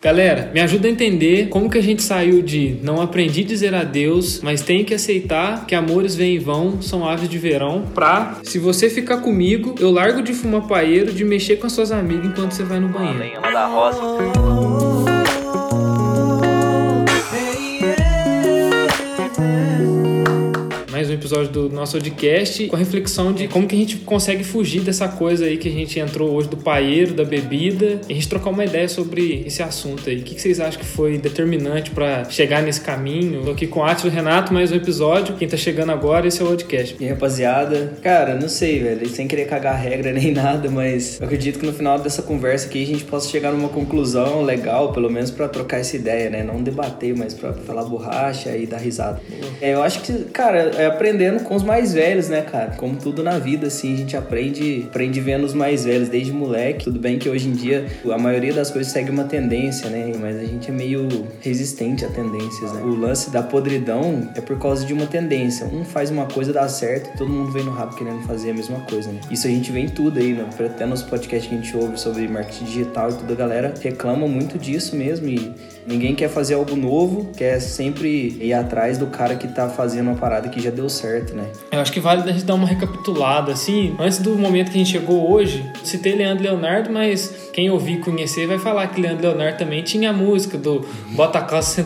Galera, me ajuda a entender como que a gente saiu de não aprendi a dizer adeus, mas tenho que aceitar que amores vêm e vão, são aves de verão, pra se você ficar comigo, eu largo de fumar paeiro, de mexer com as suas amigas enquanto você vai no banheiro. Roça. Episódio do nosso podcast com a reflexão de como que a gente consegue fugir dessa coisa aí que a gente entrou hoje do paeiro, da bebida, e a gente trocar uma ideia sobre esse assunto aí. O que vocês acham que foi determinante para chegar nesse caminho? Tô aqui com o Átio e o Renato, mais um episódio. Quem tá chegando agora, esse é o podcast. E aí, rapaziada, cara, não sei, velho, sem querer cagar regra nem nada, mas eu acredito que no final dessa conversa aqui a gente possa chegar numa conclusão legal, pelo menos para trocar essa ideia, né? Não debater, mas para falar borracha e dar risada. É, eu acho que, cara, é aprendendo com os mais velhos, né, cara? Como tudo na vida, assim, a gente aprende, aprende vendo os mais velhos desde moleque. Tudo bem que hoje em dia a maioria das coisas segue uma tendência, né? Mas a gente é meio resistente a tendências, né? O lance da podridão é por causa de uma tendência. Um faz uma coisa, dá certo, e todo mundo vem no rabo querendo fazer a mesma coisa, né? Isso a gente vê em tudo aí, né? Até nos podcasts que a gente ouve sobre marketing digital e tudo, a galera reclama muito disso mesmo e ninguém quer fazer algo novo, quer sempre ir atrás do cara que tá fazendo uma parada que já deu certo, né? Eu acho que vale a gente dar uma recapitulada, assim, antes do momento que a gente chegou hoje, citei Leandro Leonardo, mas quem ouvir conhecer vai falar que Leandro Leonardo também tinha a música do Bota calça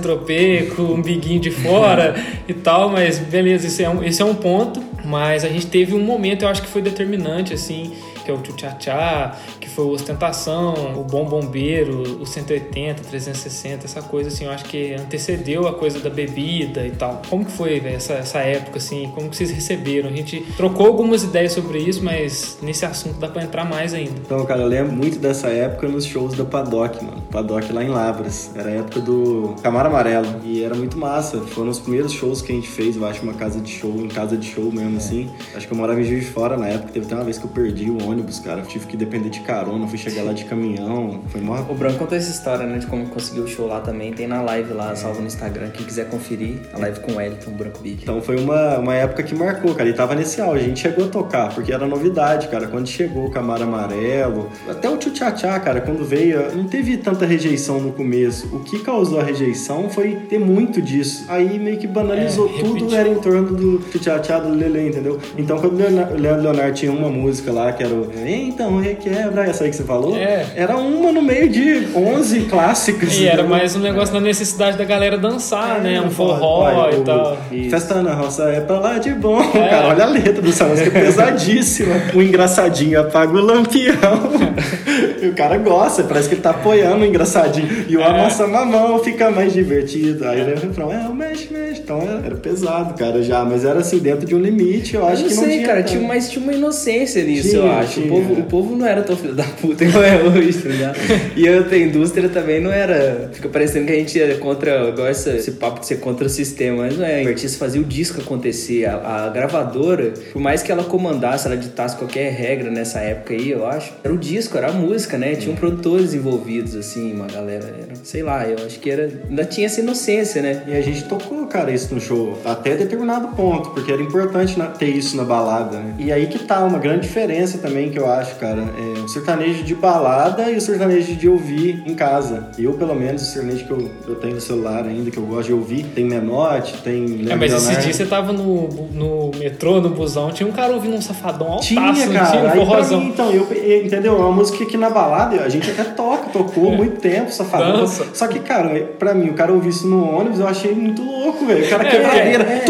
um biguinho de fora e tal, mas beleza, esse é, um, esse é um ponto, mas a gente teve um momento, eu acho que foi determinante, assim, que é o tchá-tchá, que foi o Ostentação, o Bom Bombeiro, o 180, 360, essa coisa assim, eu acho que antecedeu a coisa da bebida e tal. Como que foi véio, essa, essa época, assim, como que vocês receberam? A gente trocou algumas ideias sobre isso, mas nesse assunto dá pra entrar mais ainda. Então, cara, eu lembro muito dessa época nos shows da Paddock, mano. Paddock lá em Lavras. Era a época do Camaro Amarelo. E era muito massa. Foram os primeiros shows que a gente fez, eu acho, uma casa de show, em casa de show mesmo, é. assim. Acho que eu morava em Juiz de Fora na época. Teve até uma vez que eu perdi o ônibus, cara. Eu tive que depender de carona, fui chegar lá de caminhão. Foi mó... O Branco contou essa história, né? De como conseguiu o show lá também. Tem na live lá, salvo no Instagram. Quem quiser conferir, a live com o Wellington, o Branco Big. Então foi uma, uma época que marcou, cara. E tava nesse auge. A gente chegou a tocar, porque era novidade, cara. Quando chegou o Camaro Amarelo, até o Tchutchá, cara, quando veio, não teve tanta rejeição no começo. O que causou a rejeição foi ter muito disso. Aí meio que banalizou é, tudo, era em torno do Tchutchá do Lele, entendeu? Então quando o Leandro Leonardo tinha uma música lá, que era o Então Requebra, essa aí que você falou, é. era uma no meio de 11 clássicos. E era mais um negócio da necessidade da galera dançar, é, né? Um forró vai, e o, tal. Festa na roça é pra lá de bom. É. Cara, olha a letra dessa música, é pesadíssima. o engraçadinho apaga o lampião. e o cara gosta, parece que ele tá apoiando o engraçadinho. E o é. amassa mamão fica mais divertido. Aí ele refrão, é, o mexe, mexe. Então era, era, pesado, cara, já. Mas era assim, dentro de um limite, eu acho eu que não sei, tinha. cara, tinha, mas tinha uma inocência nisso, tinha, eu acho. O povo, o povo não era tão filho da puta igual é hoje, tá ligado? e outra indústria também não era. Fica parecendo que a gente é contra. Igual esse, esse papo de ser contra o sistema. Mas não é. O artista fazia o disco acontecer. A, a, gravadora, por mais que ela comandasse, ela ditasse qualquer regra nessa época aí, eu acho. Era o disco, era a música, né? Tinham produtores envolvidos, assim, uma galera. Era, sei lá, eu acho que era. Ainda tinha essa inocência, né? E a gente tocou, cara, isso no show. Até determinado ponto, porque era importante ter isso na balada, né? E aí que tá uma grande diferença também que eu acho, cara. É o sertanejo de balada e o sertanejo de ouvir em casa. Eu, pelo menos, o sertanejo que eu, eu tenho no celular ainda, que eu gosto de ouvir, tem Menote, tem Leandro É, mas esse dia você tava no, no metrô, no busão, tinha um cara ouvindo um safadão altaço, tinha, cara. Tinha um forrozão. Mim, então, eu, entendeu? É uma música que na balada a gente até toca, tocou é. muito tempo, safadão. Dança. Só que, cara, pra mim, o cara ouvir isso no ônibus, eu achei muito louco, velho. O cara é, quebradeira. É,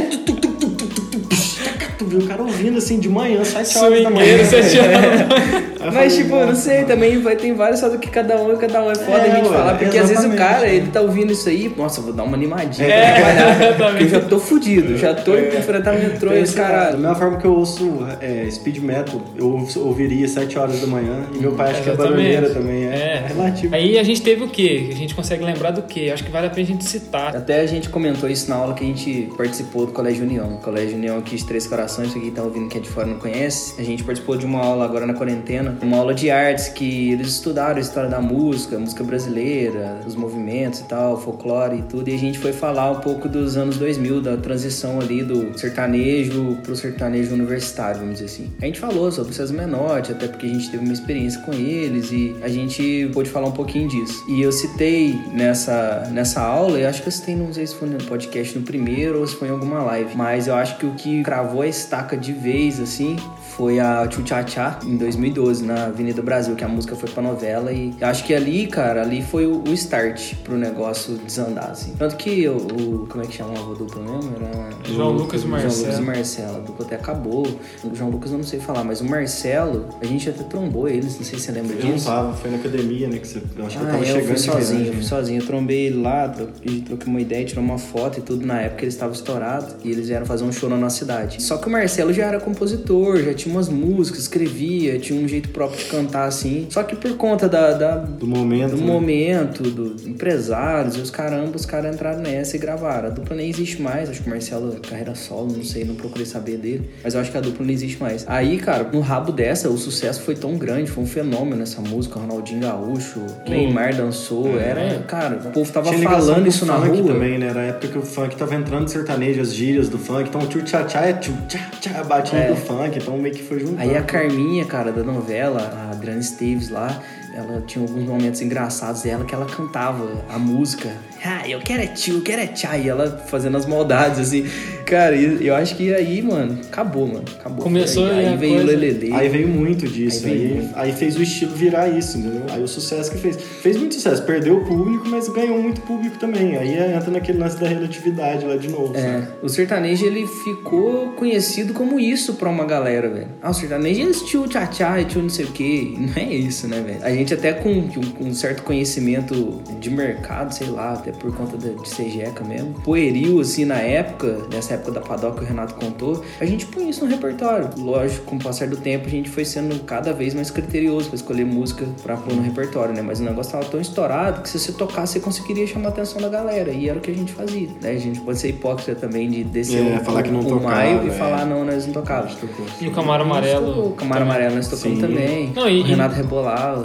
é o cara ouvindo assim de manhã, 7 horas da manhã. 7 horas. Mas, tipo, eu não sei, também vai, tem vários só do que cada um, cada um é foda é, a gente ué, falar. Porque às vezes o cara, ele tá ouvindo isso aí, nossa, vou dar uma animadinha é, pra Porque eu já tô fudido, já tô é. enfrentando metrô e os caras. Da mesma forma que eu ouço é, speed metal, eu ouviria 7 horas da manhã. E meu pai acha que é barulheira também. É, é, relativo. Aí a gente teve o quê? A gente consegue lembrar do quê? Acho que vale a pena a gente citar. Até a gente comentou isso na aula que a gente participou do Colégio União. O Colégio União aqui de Três Corações, pra quem tá ouvindo que é de fora não conhece. A gente participou de uma aula agora na quarentena uma aula de artes que eles estudaram a história da música, a música brasileira, os movimentos e tal, folclore e tudo. E a gente foi falar um pouco dos anos 2000, da transição ali do sertanejo pro sertanejo universitário, vamos dizer assim. A gente falou sobre o César Menotti, até porque a gente teve uma experiência com eles e a gente pôde falar um pouquinho disso. E eu citei nessa, nessa aula, eu acho que eu citei, não sei se foi no podcast no primeiro ou se foi em alguma live, mas eu acho que o que cravou a estaca de vez, assim, foi a Tchutchá em 2012, na Avenida Brasil, que a música foi pra novela. E acho que ali, cara, ali foi o, o start pro negócio desandar, assim. Tanto que o. o- como é que chamava a dupla mesmo? Era. João Lucas e João Lucas e Marcelo. Marcelo. A dupla até acabou. O João Lucas eu não sei falar, mas o Marcelo, a gente até trombou eles, não sei se você lembra Eu não disso. tava, foi na academia, né? Que você, eu acho que eu Ah, tava eu chegando fui de sozinho, eu fui sozinho. Eu trombei ele lá, tro- e troquei uma ideia, tirou uma foto e tudo. Na época eles estavam estourados e eles vieram fazer um show na nossa cidade. Só que o Marcelo já era compositor, já tinha umas músicas, escrevia, tinha um jeito próprio de cantar assim. Só que por conta da, da- Do momento. do né? momento, dos empresários e os caramba, os caras entraram nessa e gravaram. A dupla nem existe mais, acho que o Marcelo é carreira solo, não sei, não procurei saber dele, mas eu acho que a dupla não existe mais. Aí, cara, no rabo dessa, o sucesso foi tão grande, foi um fenômeno essa música, Ronaldinho Gaúcho, Neymar dançou, era, cara, o povo tava Tinha falando isso o na funk rua. também, né? Era a época que o funk tava entrando sertanejo, as gírias do funk. Então, tchu tchá tchá é tchu tchá tchá, batinho É. do funk. Então, meio que foi juntando. Aí a Carminha, cara, da novela, a Adriana Esteves lá, ela tinha alguns momentos engraçados dela que ela cantava a música. Ah, eu quero é tio, eu quero é tchá. E ela fazendo as maldades, assim. Cara, eu acho que aí, mano, acabou, mano. Acabou. Começou aí, aí aí veio o coisa- Lelele. Aí veio muito disso. Aí Aí, veio aí, muito. fez o estilo virar isso, entendeu? Aí o sucesso que fez. Fez muito sucesso. Perdeu o público, mas ganhou muito público também. Aí entra naquele lance da relatividade lá de novo, É, sabe? o sertanejo ele ficou conhecido como isso pra uma galera, velho. Ah, o sertanejo é esse tio tchá e tio não sei o que. Não é isso, né, velho? A gente até com, com- com um certo conhecimento de mercado, sei lá, até por conta de, de ser jeca mesmo. Pueril, assim, na época, nessa época da Padoca que o Renato contou, a gente põe isso no repertório. Lógico, com o passar do tempo, a gente foi sendo cada vez mais criterioso pra escolher música pra pôr no repertório, né? Mas o negócio tava tão estourado que se você tocasse, você conseguiria chamar a atenção da galera. E era o que a gente fazia, né? A gente pode ser hipócrita também de descer É, o, falar que não o tocava, maio e é. falar não, nós não tocávamos. E o Camaro O Amarelo. Camaro Amarelo nós tocamos Sim. também. Não, e- o Renato rebolava.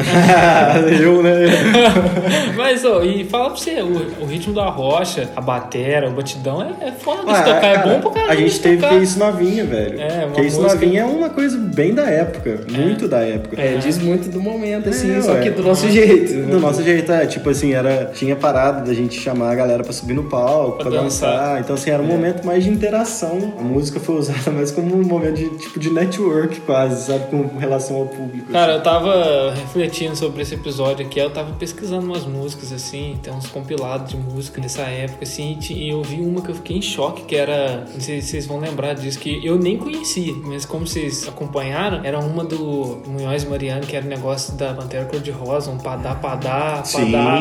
eu, né? Mas, ó, e fala pra você, o, o ritmo da rocha, a batera, o batidão é, é foda de Ah, tocar, é cara, bom pra caramba. A gente teve tocar. que isso novinha, velho. É, que isso música- novinha é uma coisa bem da época. Muito da época. É, diz muito do momento, assim, É, só ué. que do nosso jeito. né? Do nosso jeito, é, tipo assim, era, tinha parada da gente chamar a galera pra subir no palco, Pra pra, dançar. dançar. Então, assim, era um momento mais de interação. A música foi usada mais como um momento de, tipo, de network quase, sabe? Com relação ao público. Cara, eu tava refletindo sobre esse episódio aqui, eu tava pesquisando umas músicas, assim, tem uns compilados de música dessa época, assim, e eu vi uma que eu fiquei em choque, que era, não sei se vocês vão lembrar disso, que eu nem conhecia, mas como vocês acompanharam, era uma do Munhoz Mariano, que era o negócio da Pantera Cor-de-Rosa, um padá, padá, Sim. padá.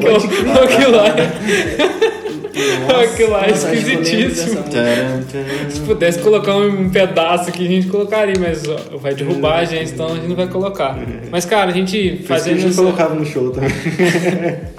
Que eu- aquilo lá é... Aquilo lá é Nossa, esquisitíssimo. Se pudesse colocar um pedaço aqui, a gente colocaria, mas ó, vai derrubar a gente, então a gente não vai colocar. Mas, cara, a gente Por isso a fazendo gente essa... colocava no show também.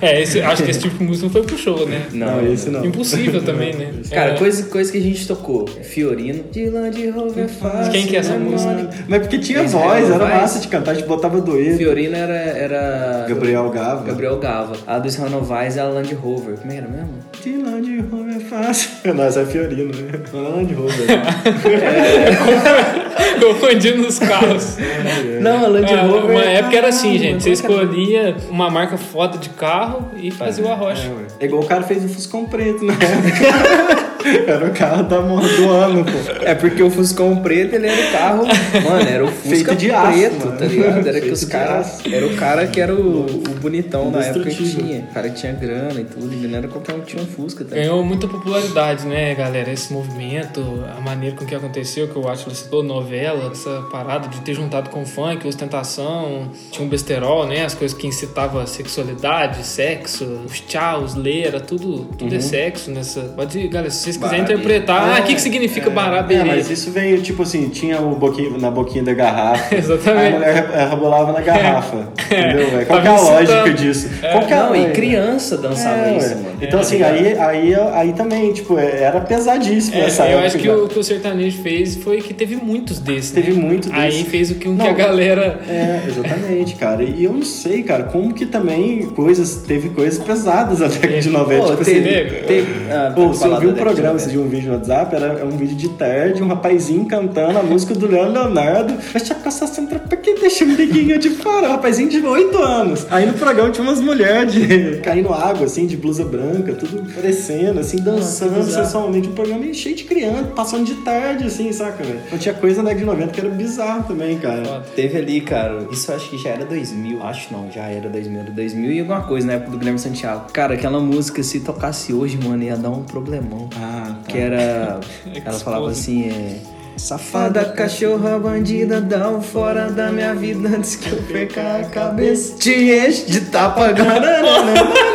É, esse- acho que esse tipo de música não foi pro show, né? Não, esse não. Impossível também, né? Cara, É. coisa, coisa que a gente tocou. Fiorino. De Land Rover fácil. Quem que é essa né, música? Mas porque tinha Esse voz, era massa de cantar, a gente botava doer. Fiorino era, era. Gabriel Gava. Gabriel Gava. A dos Renovais é a Land Rover. Como era mesmo? De Land Rover é fácil. Nossa, é Fiorino, né? Não é Land Rover. Confundindo os carros. Não, a Land É, Rover. uma é- época era assim, gente. Você é escolhia uma marca foda de carro e fazia o arrocha. É. É igual o cara fez o Fuscão Preto na época. Era o carro da mo- do ano, pô. É porque o Fuscão preto, ele era o carro. Mano, era o Fusca de aço, preto, mano. tá ligado? Era que os caras. Era o cara que era o, o bonitão na época que tinha. O cara que tinha grana e tudo. Ele não era qualquer um que tinha um Fusca, tá? Ganhou muita popularidade, né, galera? Esse movimento, a maneira com que aconteceu, que eu acho que você citou novela, essa parada de ter juntado com funk, ostentação, tinha um besterol, né? As coisas que incitavam a sexualidade, sexo, os tchauz, leira, tudo, tudo é sexo nessa. Pode, galera, se vocês quiserem interpretar, ah, o que, que significa É, baraberê? mas isso veio, tipo assim, tinha o boquinho, na boquinha da garrafa. Exatamente. A mulher re- rebolava na garrafa. Entendeu? É, Qual que é a lógica disso? Qual que é a- Não, e criança dançava É, isso, mano. Então, É, assim, aí, aí, aí também, tipo, era pesadíssimo É, nessa eu época. acho que o que o sertanejo fez foi que teve muitos desses. Teve né? muito Aí desse. fez o que, um que Não. a galera. É, exatamente, cara. E eu não sei, cara, como que também coisas, teve coisas pesadas na década de 90. Pô, tipo teve, assim, teve, ah, Pô, você ouviu um programa, de você viu um vídeo no WhatsApp, era é um vídeo de tarde, um rapazinho cantando a música do Leandro Leonardo, mas tinha coça sempre pra que deixa um liguinho de fora, um rapazinho de 8 anos. Aí no programa tinha umas mulheres de, caindo água, assim, de blusa branca, tudo parecendo, assim, dançando bizarro. sensualmente, um programa meio cheio de criança, passando de tarde, assim, saca, velho? Então tinha coisa na década de 90 que era bizarro também, cara. Teve ali, cara, isso acho que já era 2000, acho não, já era 2000, era 2000 e alguma coisa na época do Guilherme Santiago. Cara, aquela música, se tocasse hoje, mano, ia dar um problemão. Ah, tá. Que era. Ela falava assim, é. Safada, cachorra, bandida, dá um fora da minha vida antes que eu perca a cabeça. Te enche de tapa,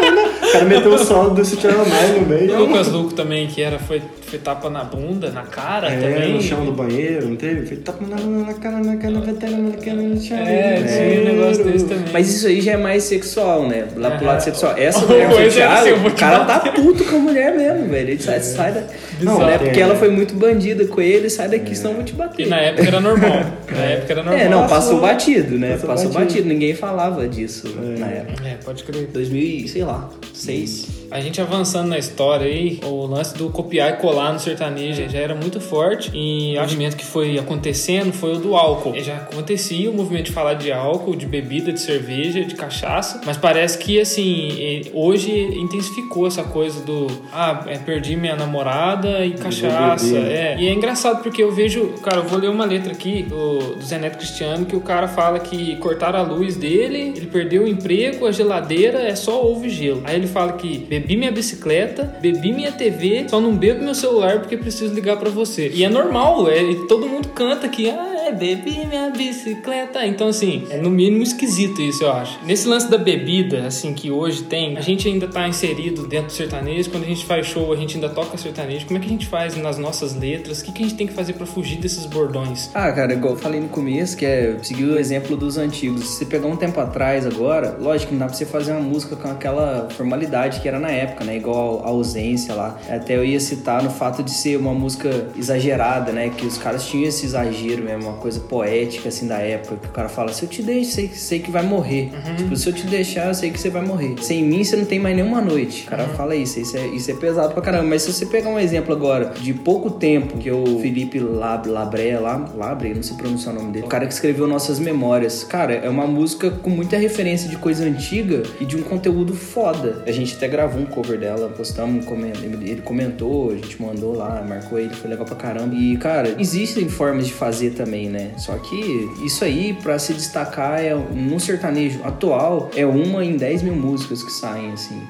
O cara meteu o solo do Sutiã Mais no meio. Lucas Luco também, que era, foi, foi tapa na bunda, na cara É, também. no chão do banheiro, não teve? Foi tapa na, na cara, na cara, na cara, na cara, no chão. É, tinha um negócio desse também. Mas isso aí já é mais sexual, né? Lá pro lado sexual. Essa mulher é o cara tá puto com a mulher mesmo, velho. Ele sai, sai da. Não, né? Porque ela foi muito bandida com ele, sai daqui, senão eu vou te E bater. na época era normal. Na época era normal. É, não, passou Passou- batido, né? passou Passou, batido. batido. Ninguém falava disso na época. É, pode crer. 2000, e, sei lá, 6. A gente avançando na história aí, o lance do copiar e colar no sertanejo já era muito forte e o movimento que foi acontecendo foi o do álcool. Já acontecia o movimento de falar de álcool, de bebida, de cerveja, de cachaça, mas parece que assim, hoje intensificou essa coisa do ah, é, perdi minha namorada e cachaça. É. E é engraçado porque eu vejo, cara, eu vou ler uma letra aqui do, do Zé Neto Cristiano que o cara fala que cortaram a luz dele, ele perdeu o emprego, a geladeira é só ovo e gelo. Aí ele fala que bebi minha bicicleta, bebi minha TV, só não bebo meu celular porque preciso ligar pra você. E é normal, é, todo mundo canta que ah, bebi minha bicicleta. Então, assim, é no mínimo esquisito isso, eu acho. Nesse lance da bebida, assim, que hoje tem, a gente ainda tá inserido dentro do sertanejo. Quando a gente faz show, a gente ainda toca sertanejo. Como é que a gente faz nas nossas letras? O que, que a gente tem que fazer pra fugir desses bordões? Ah, cara, igual eu falei no começo, que é seguir o exemplo dos antigos. Se você pegar um tempo atrás agora, lógico, não dá pra você fazer uma música com aquela formalidade que era na época, né? Igual a ausência lá. Até eu ia citar no fato de ser uma música exagerada, né? Que os caras tinham esse exagero mesmo, coisa poética assim da época, que o cara fala, se eu te deixo, sei, sei que vai morrer. Tipo, se eu te deixar, eu sei que você vai morrer. Sem mim, você não tem mais nenhuma noite. O cara fala isso, isso é, isso é pesado pra caramba. Mas se você pegar um exemplo agora de pouco tempo, que o Felipe Lab, Labré, lá, Labre, não sei pronunciar o nome dele, o cara que escreveu Nossas Memórias. Cara, é uma música com muita referência de coisa antiga e de um conteúdo foda. A gente até gravou um cover dela, postamos, um ele comentou, a gente mandou lá, marcou ele, foi legal pra caramba. E, cara, existem formas de fazer também, né? Só que isso aí, pra se destacar, é no sertanejo atual, é uma em 10 mil músicas que saem, assim.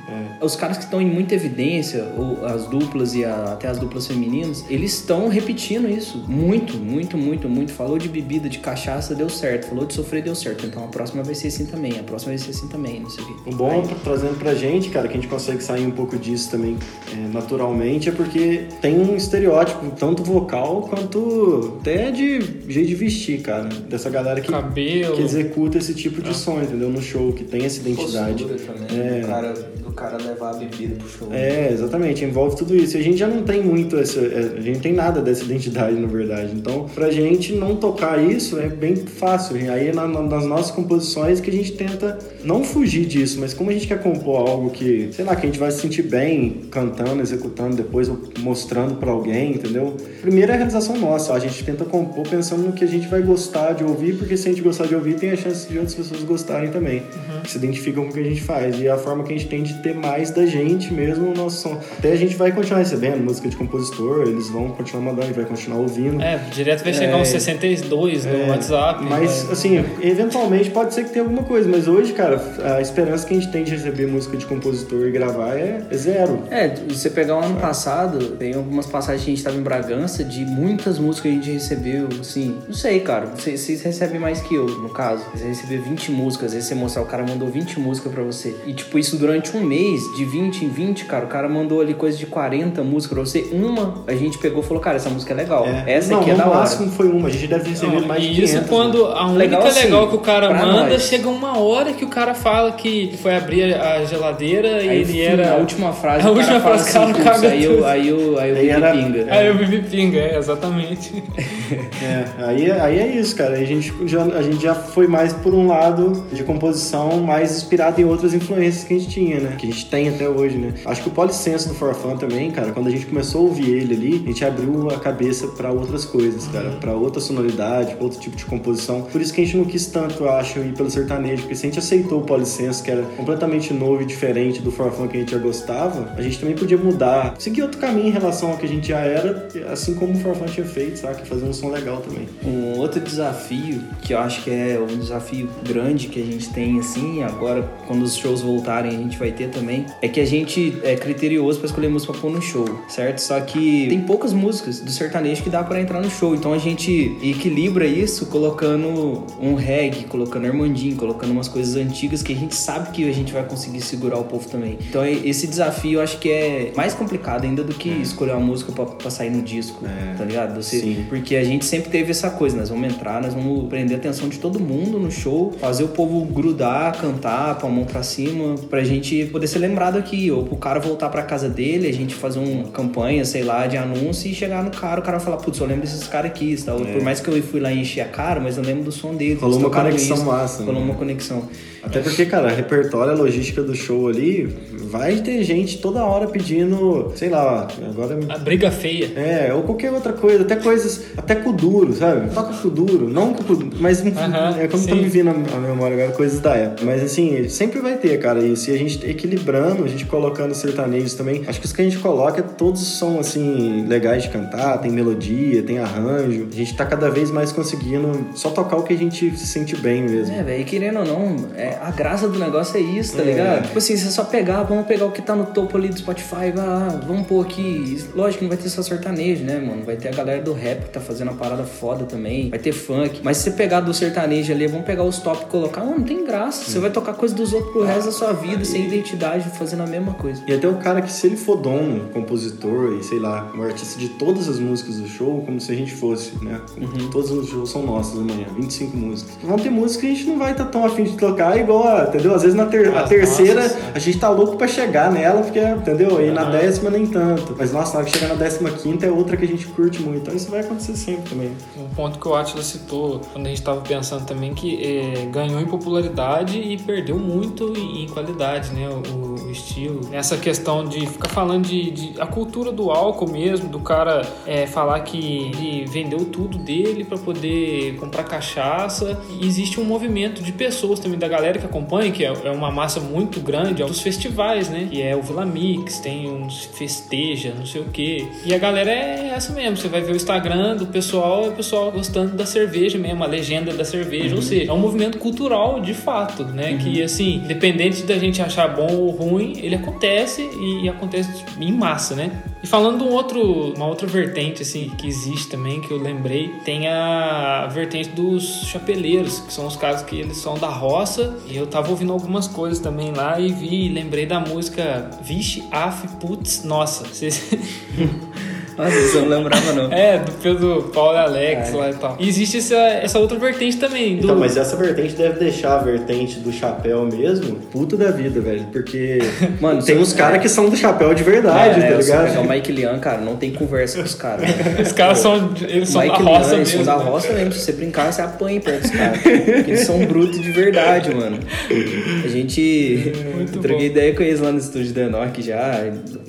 Os caras que estão em muita evidência, ou as duplas e a- até as duplas femininas, eles estão repetindo isso. Muito, muito, muito, muito. Falou de bebida, de cachaça, deu certo. Falou de sofrer, deu certo. Então a próxima vai ser assim também. A próxima vai ser assim também, não sei o quê. O bom tá trazendo pra gente, cara, que a gente consegue sair um pouco disso também é, naturalmente, é porque tem um estereótipo, tanto vocal quanto até de jeito de vestir, cara. Dessa galera que, Cabelo. que executa esse tipo de som, entendeu? No show, que tem essa identidade. É. Do, cara, cara levar a bebida pro show. É, exatamente, envolve tudo isso. E a gente já não tem muito essa. é, A gente não tem nada dessa identidade, na verdade. Então, pra gente não tocar isso é bem fácil. E aí, na- na- nas nossas composições, que a gente tenta não fugir disso, mas como a gente quer compor algo que, sei lá, que a gente vai se sentir bem cantando, executando, depois ou mostrando pra alguém, entendeu? Primeiro é a realização nossa. A gente tenta compor pensando no que a gente vai gostar de ouvir, porque se a gente gostar de ouvir, tem a chance de outras pessoas gostarem também. Que se identificam com o que a gente faz. E é a forma que a gente tem de ter mais da gente mesmo o nosso som. Até a gente vai continuar recebendo música de compositor, eles vão continuar mandando, a gente vai continuar ouvindo. É, direto vai chegar É. uns 62 no É, WhatsApp. Mas, vai- assim, eventualmente pode ser que tenha alguma coisa. Mas hoje, cara, a esperança que a gente tem de receber música de compositor e gravar é, é zero. É, se você pegar o ano passado, tem algumas passagens que a gente tava em Bragança, de muitas músicas que a gente recebeu, assim, Não sei, cara. Vocês, vocês recebem mais que eu, no caso. Você receber 20 músicas, às vezes você mostrar, o cara mandou 20 músicas pra você. E, tipo, isso durante um mês, de 20 em 20, cara, o cara mandou ali coisa de 40 músicas pra você. Uma, a gente pegou e falou, cara, essa música é legal. Essa não, aqui é no da hora. máximo foi uma. A gente deve receber Não, mais de e isso 500, quando né? a única Legal legal, assim, que o cara manda, nós. chega uma hora que o cara fala que foi abrir a geladeira e Aí, ele fim, era. A última frase, A o cara última fala frase, cara, assim, caga "Putz, aí eu, tudo." aí eu, aí eu Aí vi era- pinga. Aí eu vivi pinga, é, exatamente. É, aí, aí é isso, cara. A gente, já, a gente já foi mais por um lado de composição mais inspirado em outras influências que a gente tinha, né? Que a gente tem até hoje, né? Acho que o Policenso do Forfan também, cara, quando a gente começou a ouvir ele ali, a gente abriu a cabeça pra outras coisas, cara. Pra outra sonoridade, outro tipo de composição. Por isso que a gente não quis tanto, acho, ir pelo sertanejo. Porque se a gente aceitou o Policenso, que era completamente novo e diferente do Forfan que a gente já gostava, a gente também podia mudar, seguir outro caminho em relação ao que a gente já era, assim como o Forfan tinha feito, sabe? Fazer um som legal também. Um outro desafio, que eu acho que é um desafio grande que a gente tem, assim, agora, quando os shows voltarem, a gente vai ter também, é que a gente é criterioso pra escolher música pra pôr no show, certo? Só que tem poucas músicas do sertanejo que dá pra entrar no show, então a gente equilibra isso colocando um reggae, colocando Armandinho, colocando umas coisas antigas que a gente sabe que a gente vai conseguir segurar o povo também. Então é- esse desafio eu acho que é mais complicado ainda do que escolher uma música pra, pra sair no disco, É. tá ligado? Você, Sim. porque a gente sempre teve essa coisa, nós vamos entrar, nós vamos prender a atenção de todo mundo no show, fazer o povo grudar, cantar, pôr a mão pra cima, pra gente poder ser lembrado aqui, ou pro cara voltar pra casa dele, a gente fazer uma campanha, sei lá, de anúncio e chegar no cara, o cara falar, putz, eu lembro desses caras aqui, tal. por mais que eu fui lá e enchi a cara, mas eu lembro do som deles. Rolou eles uma conexão isso, massa, Rolou né? uma conexão. Até porque, cara, repertório, a logística do show ali, vai ter gente toda hora pedindo, sei lá, agora. A briga feia. É, ou qualquer outra coisa, até coisas, até com duro, sabe? Toca com duro, não com duro, mas Aham, é como tá sim. me vindo a memória agora, coisas da época. Mas assim, sempre vai ter, cara, isso. E a gente equilibrando, a gente colocando sertanejos também. Acho que os que a gente coloca, todos são, assim, legais de cantar, tem melodia, tem arranjo. A gente tá cada vez mais conseguindo só tocar o que a gente se sente bem mesmo. É, velho, querendo ou não, é, a graça do negócio é isso, tá É. ligado? Tipo assim, você só pegar, vamos pegar o que tá no topo ali do Spotify, vai lá, vamos pôr aqui. Lógico não vai ter só sertanejo, né, mano? Vai ter a galera do rap que tá fazendo a parada foda também, vai ter funk. Mas se você pegar do sertanejo ali, vamos pegar os top e colocar, mano, não tem graça. Você vai tocar coisa dos outros pro resto da sua vida, sem identidade, fazendo a mesma coisa. E até o cara que, se ele for dono, compositor e sei lá, um artista de todas as músicas do show, como se a gente fosse, né? Todos os shows são nossos amanhã, 25 músicas. Vão ter músicas que a gente não vai estar tão afim de tocar, igual a, entendeu? Às vezes na ter- a As terceira nossas, a gente tá louco pra chegar nela, porque, entendeu? E na décima nem tanto. Mas nossa, na hora que chegar na décima quinta é outra que a gente curte muito. Então isso vai acontecer sempre também. Um ponto que o Atila citou quando a gente estava pensando também que é, ganhou em popularidade e perdeu muito em qualidade, né? o, O, estilo. Nessa questão de ficar falando de, de- a cultura do álcool mesmo, do cara é, falar que ele vendeu tudo dele para poder comprar cachaça. E existe um movimento de pessoas também, da galera que acompanha, que é, é uma massa muito grande, é dos festivais, né? Que é o Vila Mix, tem uns festeja, não sei o que. E a galera é essa mesmo. Você vai ver o Instagram do pessoal, é o pessoal gostando da cerveja mesmo, a legenda da cerveja. Ou seja, é um movimento cultural de fato, né? Que assim, independente da gente achar bom ou ruim, ele acontece e acontece em massa, né? E falando um outro, uma outra vertente assim que existe também, que eu lembrei, tem a vertente dos chapeleiros, que são os caras que eles são da roça. E eu tava ouvindo algumas coisas também lá e vi, lembrei da música Vixe, Af, Putz, Nossa. Vocês... Nossa, isso eu não lembrava, não. É, do Pedro Paulo e Alex É. lá e tal. E existe essa, essa outra vertente também. Do... Então, mas essa vertente deve deixar a vertente do chapéu mesmo puta da vida, velho. Porque Mano, tem uns caras que são do chapéu de verdade, É, tá se ligado? pegar o Mike Lian, cara, não tem conversa com os caras. Os caras são, eles são da Mike roça Lian, eles mesmo. são da né? roça mesmo. Se você brincar, você apanha perto dos caras. Porque eles são brutos de verdade, mano. A gente. Muito eu troquei bom. ideia com eles lá no estúdio da Enoch já.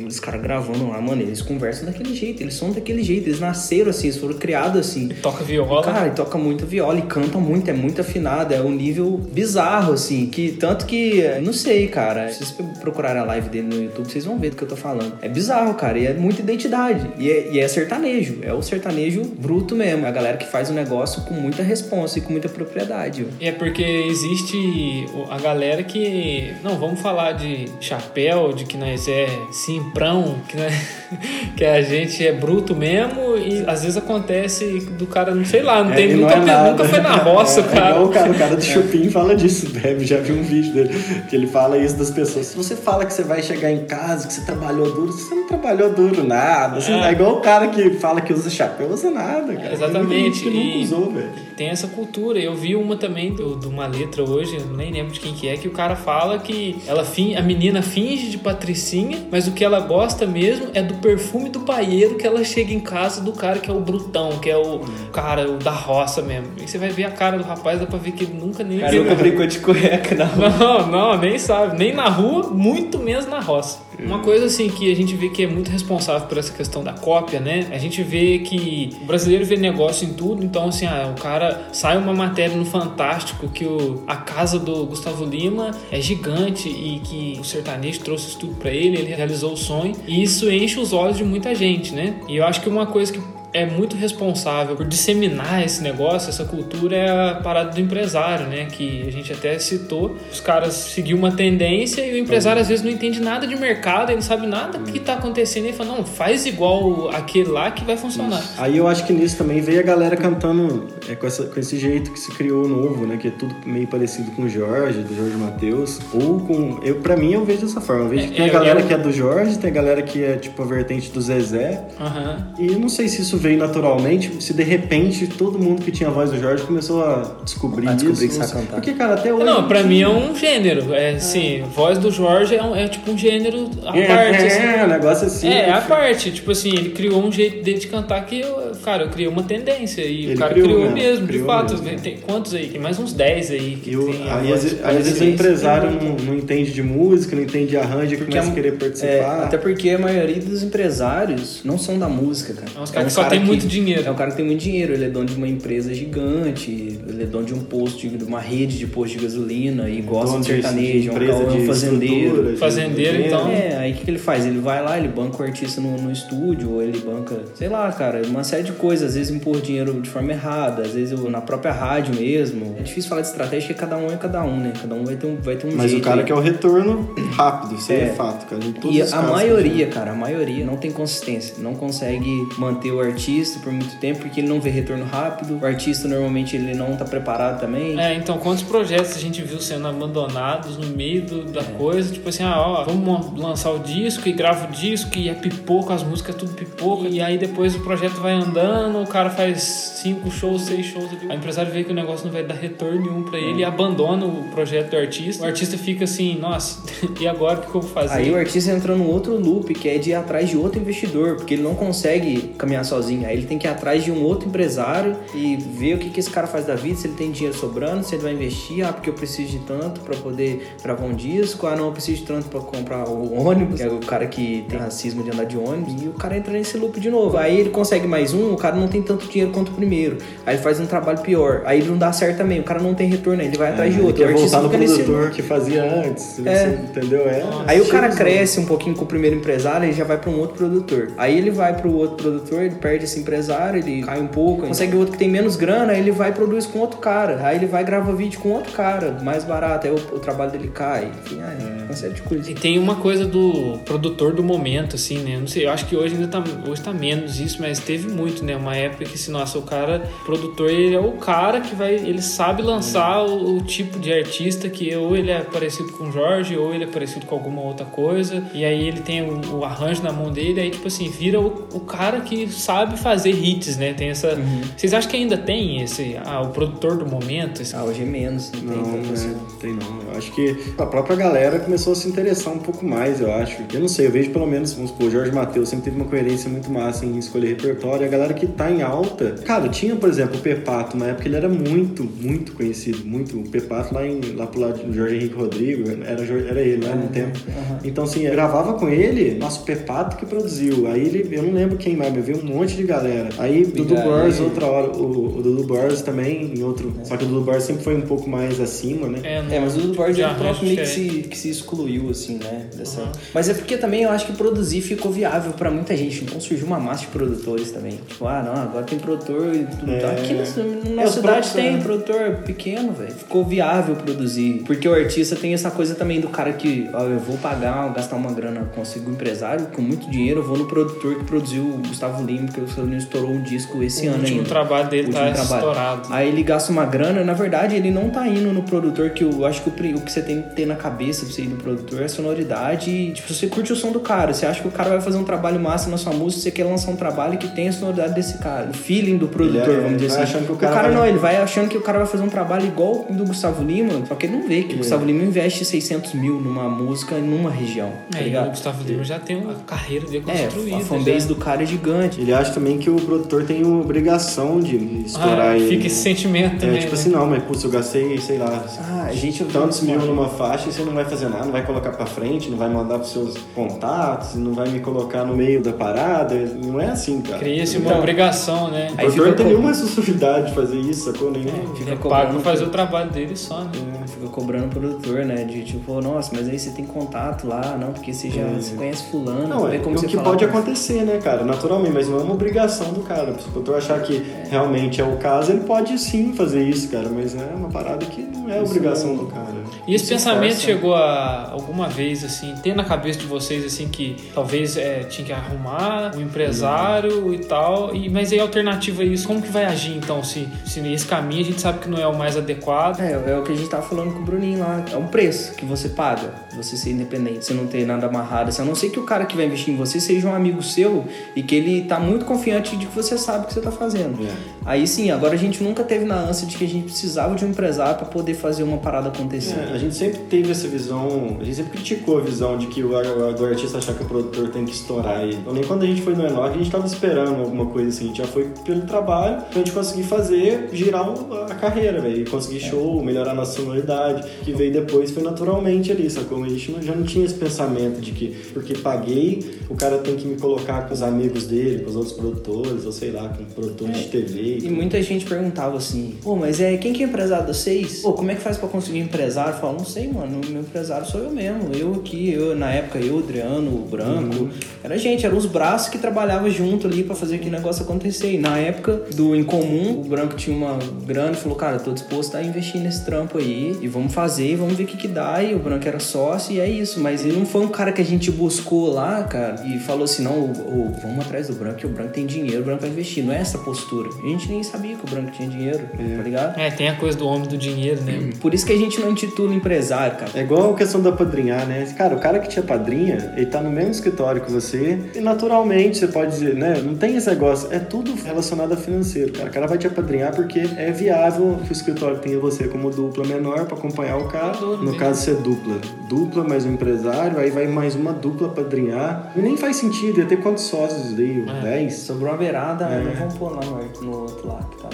Os caras gravando lá, mano. Eles conversam daquele jeito, eles são daquele jeito. Eles nasceram assim, eles foram criados assim. Toca viola. Cara, e toca muito viola e canta muito, é muito afinado, é um nível bizarro, assim, que tanto que, não sei, cara, se vocês procurarem a live dele no YouTube, vocês vão ver do que eu tô falando. É bizarro, cara, e é muita identidade, e é, e é sertanejo, é o sertanejo bruto mesmo, é a galera que faz o negócio com muita responsa e com muita propriedade. ó. É porque existe a galera que. Não, vamos falar de chapéu, de que nós é simprão, que, nós- que a gente é bruto mesmo e às vezes acontece do cara, não sei lá, não É, tem, não nunca, é nunca foi na roça, É, é cara. igual o cara, o cara do Chupim fala disso, deve, já vi um vídeo dele, que ele fala isso das pessoas. Se você fala que você vai chegar em casa, que você trabalhou duro, você não trabalhou duro nada. Você, É. é. igual o cara que fala que usa chapéu, usa nada, cara. Exatamente, Tem gente que nunca e- usou, velho. Tem essa cultura. Eu vi uma também do- de uma letra hoje, eu nem lembro de quem que é, que o cara fala que ela fin, a menina finge de patricinha, mas o que ela gosta mesmo é do perfume do paieiro que ela chega em casa do cara que é o brutão, que é o cara o da roça mesmo. E você vai ver a cara do rapaz, dá pra ver que ele nunca nem Cara, nunca brincou de cueca, não. Não, não, nem sabe. Nem na rua, muito menos na roça. Uma coisa assim que a gente vê que é muito responsável por essa questão da cópia, né? A gente vê que o brasileiro vê negócio em tudo, então assim, ah, o cara sai uma matéria no Fantástico que o, a casa do Gustavo Lima é gigante e que o sertanejo trouxe isso tudo pra ele, ele realizou o sonho, e isso enche os olhos de muita gente, né? E eu acho que uma coisa que é muito responsável por disseminar esse negócio, essa cultura, é a parada do empresário, né? Que a gente até citou. Os caras seguiu uma tendência e o empresário às vezes não entende nada de mercado, ele não sabe nada do que tá acontecendo. E ele fala, não, faz igual aquele lá que vai funcionar. Aí eu acho que nisso também veio a galera cantando é, com, essa, com esse jeito que se criou novo, né? Que é tudo meio parecido com o Jorge, do Jorge Matheus. Ou com. Eu, pra mim, eu vejo dessa forma. Eu vejo que tem É, a galera eu- que é do Jorge, tem a galera que é tipo a vertente do Zezé. Aham. E eu não sei se isso veio naturalmente, se de repente todo mundo que tinha a voz do Jorge começou a descobrir, A descobrir isso. que sabe cantar. Porque, cara, até hoje. Não, pra mim é um gênero. É assim, voz do Jorge é, um- é tipo um gênero à parte. assim. É, um negócio assim. É, né? a parte. Tipo assim, ele criou um jeito dele de cantar que, eu, cara, eu criei uma tendência. E Ele o cara criou criou, mesmo, mesmo, de criou fato. mesmo. Tem, quantos aí? Tem mais uns 10 aí que E a aí, voz às, vezes o empresário não, não entende de música, não entende de arranjo e começa a- querer É, participar. até porque a maioria dos empresários não são da música, cara. É uns caras só tem muito dinheiro. É um cara que tem muito dinheiro, ele é dono de uma empresa gigante, ele é dono de um posto, de, de uma rede de posto de gasolina e gosta Dono de sertanejo, é um, empresa cara- é um de fazendeiro. de- Fazendeiro, de- então. É, aí o que, que ele faz? Ele vai lá, ele banca o artista no, no estúdio, ou ele banca, sei lá, cara, uma série de coisas. Às vezes impor dinheiro de forma errada, às vezes na própria rádio mesmo. É difícil falar de estratégia porque cada um é cada um, né? Cada um vai ter um, vai ter um Mas jeito. o cara aí. quer o retorno rápido, isso aí é, É. fato, cara. Em todos E os a casos, maioria, cara, a maioria não tem consistência, não consegue manter o artista por muito tempo porque ele não vê retorno rápido. O artista normalmente ele não tá preparado também. É, então quantos projetos a gente viu sendo abandonados no meio do- da coisa, tipo assim, ah, ó, vamos lançar o disco e grava o disco e é pipoco, as músicas tudo pipoco, e aí depois o projeto vai andando, o cara faz cinco shows, seis shows, ali. a empresário vê que o negócio não vai dar retorno nenhum pra ele e abandona o projeto do artista. O artista fica assim, nossa, e agora o que que eu vou fazer? Aí o artista entra num outro loop, que é de ir atrás de outro investidor, porque ele não consegue caminhar sozinho. Aí ele tem que ir atrás de um outro empresário e ver o que, que esse cara faz da vida, se ele tem dinheiro sobrando, se ele vai investir, ah, porque eu preciso de tanto pra poder gravar um disco, ah, não, eu preciso de tanto pra comprar o ônibus, que é o cara que tem racismo de andar de ônibus, e o cara entra nesse loop de novo. Aí ele consegue mais um, o cara não tem tanto dinheiro quanto o primeiro. Aí ele faz um trabalho pior. Aí ele não dá certo também, o cara não tem retorno, ele vai atrás de Ele outro. quer o artista voltar no fica nesse produtor que fazia antes, É. entendeu? É. Aí o cara cresce um pouquinho com o primeiro empresário, ele já vai para um outro produtor. Aí ele vai para o outro produtor, ele perde esse empresário, ele cai um pouco, consegue outro que tem menos grana, aí ele vai e produz com outro cara. Aí ele vai e grava vídeo com outro cara, mais barato, aí o, o trabalho dele cai. Enfim, é, uma série de coisas. E tem uma coisa do produtor do momento, assim, né? Não sei, eu acho que hoje ainda tá, hoje tá menos isso, mas teve muito, né? Uma época que, assim, nossa, o cara, produtor, ele é o cara que vai, ele sabe lançar o, o tipo de artista que ou ele é parecido com o Jorge, ou ele é parecido com alguma outra coisa, e aí ele tem o, o arranjo na mão dele, aí, tipo assim, vira o, o cara que sabe fazer hits, né? Tem essa. Vocês acham que ainda tem esse, ah, o produtor do momento? Esse, Ah, hoje é menos, não, Não, tem tanto assim. né, tem não. Eu acho que a própria galera começou a se interessar um pouco mais, eu acho. Eu não sei, eu vejo pelo menos, vamos supor, o Jorge Matheus sempre teve uma coerência muito massa em escolher repertório. A galera que tá em alta. Cara, tinha, por exemplo, o Pepato, na época ele era muito, muito conhecido. Muito. O Pepato lá, em, lá pro lado do Jorge Henrique Rodrigo, era, era ele, né, no tempo. Então, assim, eu gravava com ele, nosso Pepato que produziu. Aí ele, eu não lembro quem mais, mas veio um monte de galera. Aí, Dudu Obrigado. Borges, outra hora, o, o Dudu Borges também, em outro. Só que o Dudu Borges sempre foi um pouco mais acima, né? É, É, mas o Dudu Borges ele arranjo próprio meio que se, que se excluiu, assim, né? Dessa... Uhum. Mas é porque também eu acho que produzir ficou viável pra muita gente. Então surgiu uma massa de produtores também. Tipo, ah, não, agora tem produtor e tudo. É. Tá. Aqui na, na É, cidade tem né? produtor pequeno, velho. Ficou viável produzir. Porque o artista tem essa coisa também do cara que, ó, eu vou pagar, gastar uma grana, consigo um empresário com muito dinheiro, eu vou no produtor que produziu o Gustavo Lima, porque o Gustavo Lima estourou um disco esse O ano último ainda. trabalho dele O tá trabalho. estourado. Aí ele gasta uma grana, na verdade ele não tá indo no produtor, que eu acho que o, o que você tem que ter na cabeça pra você ir no produtor é sonoridade. e, Tipo, você curte o som do cara, você acha que o cara vai fazer um trabalho massa na sua música, você quer lançar um trabalho que tenha a sonoridade desse cara. O feeling do produtor, é- vamos dizer assim. achando que o o cara cara vai- não, ele vai achando que o cara vai fazer um trabalho igual o do Gustavo Lima, só que ele não vê que o Gustavo Lima investe 600 mil numa música numa região, tá É, e o? Gustavo Lima já tem uma carreira dele É, construída. a fanbase já. do cara é gigante. Ele acha também que o produtor tem uma obrigação de estourar Ah, ele. fica esse sentimento É, também. tipo né? assim, não, mas putz, eu gastei, sei lá, Ah, a gente tantos mil numa faixa e você não vai fazer nada, não vai colocar pra frente, não vai mandar pros seus contatos, não vai me colocar no meio da parada. Não é assim, cara. Cria-se uma Então, obrigação, né? O produtor fica não tem nenhuma responsabilidade de fazer isso, sacou? Nenhum. fica Ele é cobrando pago pra fazer o trabalho dele só, né? Fica cobrando o produtor, né? De tipo, nossa, mas aí você tem contato lá, não, porque você já você conhece fulano, Não, é, como o você que fala pode acontecer, né, cara? Naturalmente, mas não é uma obrigação do cara. Se o produtor achar que realmente é o caso, ele pode sim fazer isso, cara. Mas é uma parada que não é obrigação do cara. E esse Se pensamento esforça. chegou a alguma vez, assim, ter na cabeça de vocês, assim, que talvez é, tinha que arrumar um empresário e tal, e, mas aí a alternativa a isso, como que vai agir então? Se, se esse caminho a gente sabe que não é o mais adequado. É, é o que a gente tava falando com o Bruninho lá. É um preço que você paga, você ser independente, você não ter nada amarrado. assim, A não ser que o cara que vai investir em você seja um amigo seu e que ele tá muito confiante de que você sabe o que você tá fazendo. É. Aí sim, agora a gente nunca teve na ânsia de que a gente precisava de um empresário pra poder fazer uma parada acontecer. É, a gente sempre teve essa visão, a gente sempre criticou a visão de que o, a- do artista achar que o produtor tem que estourar. Então, nem quando a gente foi no Enoch, a gente tava esperando alguma coisa assim. A gente já foi pelo trabalho pra gente conseguir fazer, girar o- a carreira, velho. E Conseguir show, melhorar a nossa sonoridade. que veio depois foi naturalmente ali, sacou? A gente não- já não tinha esse pensamento de que porque paguei, o cara tem que me colocar com os amigos dele, com os outros produtores, ou sei lá, com produtores de TV. E muita gente perguntava assim, pô, mas é quem que é empresário de vocês? Pô, como é que faz pra conseguir empresário? Eu falo, não sei, mano, o meu empresário sou eu mesmo. Eu aqui, eu, na época, eu, o Adriano, o Branco. Era gente, eram os braços que trabalhavam junto ali pra fazer aquele negócio acontecer. E na época do Incomum, o Branco tinha uma grana e falou, cara, tô disposto a investir nesse trampo aí e vamos fazer, vamos ver o que que dá. E o Branco era sócio e é isso. Mas ele não foi um cara que a gente buscou lá, cara, e falou assim, não, ô, ô, vamos atrás do Branco, que o Branco tem dinheiro, o Branco vai investir. Não é essa postura. A gente nem sabia que o Branco tinha dinheiro, tá ligado? É, tem a coisa do homem do dinheiro, né? Por isso que a gente não intitula empresário, cara. É igual a questão da padrinhar, né? Cara, o cara que tinha padrinha, ele tá no mesmo escritório que você, e naturalmente você pode dizer, né? Não tem esse negócio, é tudo relacionado a financeiro, cara. O cara vai te apadrinhar porque é viável que o escritório tenha você como dupla menor pra acompanhar o cara. Duro No mesmo. caso, ser dupla. Dupla mais um empresário, aí vai mais uma dupla padrinhar. E nem faz sentido, ia ter quantos sócios daí? É. 10? Sobrou uma beirada, É. mas vamos pôr lá no, no outro lá que tá.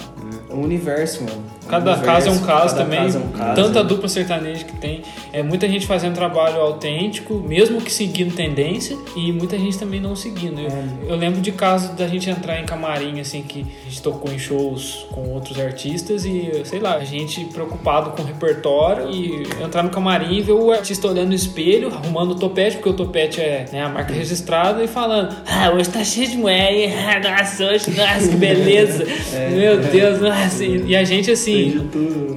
É um universo, mano. Cada universo, caso é um caso cada também. caso é um caso. Tanta dupla sertaneja que tem. É muita gente fazendo trabalho autêntico, mesmo que seguindo tendência, e muita gente também não seguindo. Eu, É. eu lembro de casos da gente entrar em camarim, assim, que a gente tocou em shows com outros artistas e, sei lá, a gente preocupado com o repertório e entrar no camarim e ver o artista olhando no espelho, arrumando o topete, porque o topete é né, a marca registrada, e falando: Ah, hoje tá cheio de mulher, nossa, hoje, nossa, que beleza! Meu Deus, nossa! E a gente assim.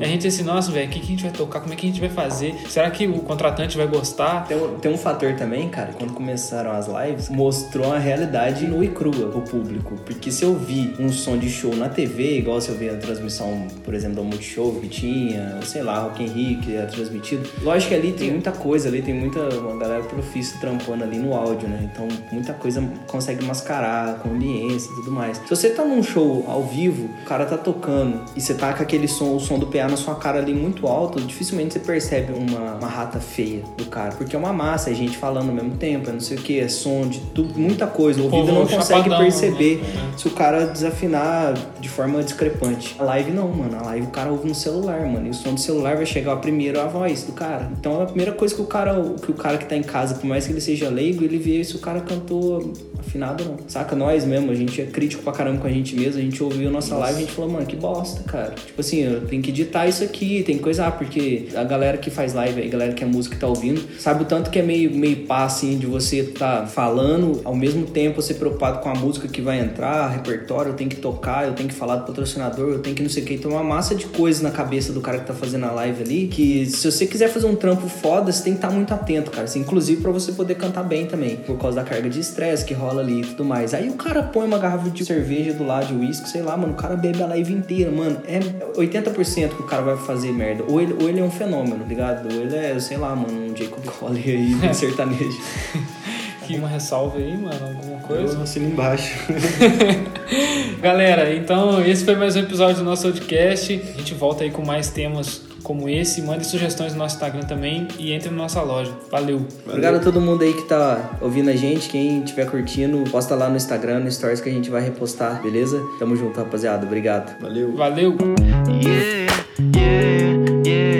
A gente assim, nossa, velho, o que, que a gente vai tocar? Como é que a gente vai fazer? Será que o contratante vai gostar? Tem, um- tem um fator também, cara, quando começaram as lives, mostrou a realidade nua e crua pro público. Porque se eu vi um som de show na TV, igual se eu vi a transmissão, por exemplo, do Multishow que tinha, ou sei lá, Rock in Rio que era transmitido, lógico que ali tem muita coisa, ali tem muita uma galera profissa trampando ali no áudio, né? Então muita coisa consegue mascarar com ambiência e tudo mais. Se você tá num show ao vivo, o cara tá tocando e você tá com aquele som, o som do PA na sua cara ali muito alto, dificilmente você percebe uma, uma rata feia do cara. Porque é uma massa, é gente falando ao mesmo tempo, é não sei o que, é som de tudo, muita coisa. O ouvido não consegue chapadão, perceber né? se o cara desafinar de forma discrepante. A live não, mano. A live o cara ouve no celular, mano. E o som do celular vai chegar primeiro a voz do cara. Então a primeira coisa que o cara, que o cara que tá em casa, por mais que ele seja leigo, ele vê se o cara cantou afinado ou não. Saca? Nós mesmo, a gente é crítico pra caramba com a gente mesmo. A gente ouviu a nossa live e a gente falou, mano, que bosta, cara. Tipo assim, eu tenho que editar isso aqui, tem que coisar, porque a galera que faz live, a galera que é música e tá ouvindo, sabe o tanto que é meio, meio pá, assim, de você tá falando, ao mesmo tempo você preocupado com a música que vai entrar, repertório, eu tenho que tocar, eu tenho que falar do patrocinador, eu tenho que não sei o que. Então, uma massa de coisas na cabeça do cara que tá fazendo a live ali, que se você quiser fazer um trampo foda, você tem que estar muito atento, cara. Assim, inclusive pra você poder cantar bem também, por causa da carga de estresse que rola ali e tudo mais. Aí o cara põe uma garrafa de cerveja do lado de uísque, sei lá, mano, o cara bebe a live inteira, mano. É 80% que o cara vai fazer merda. Ou ele, ou ele é um fenômeno, ligado? Ou ele é, sei lá, mano, um Jacob Collier aí, sertanejo. Alguma ressalva aí, mano? Alguma coisa? Eu assino embaixo. Galera, então esse foi mais um episódio do nosso podcast. A gente volta aí com mais temas como esse. Mande sugestões no nosso Instagram também e entre na nossa loja. Valeu! Obrigado a todo mundo aí que tá ouvindo a gente. Quem estiver curtindo, posta lá no Instagram, no Stories que a gente vai repostar, beleza? Tamo junto, rapaziada. Obrigado. Valeu. Valeu! Yeah, yeah.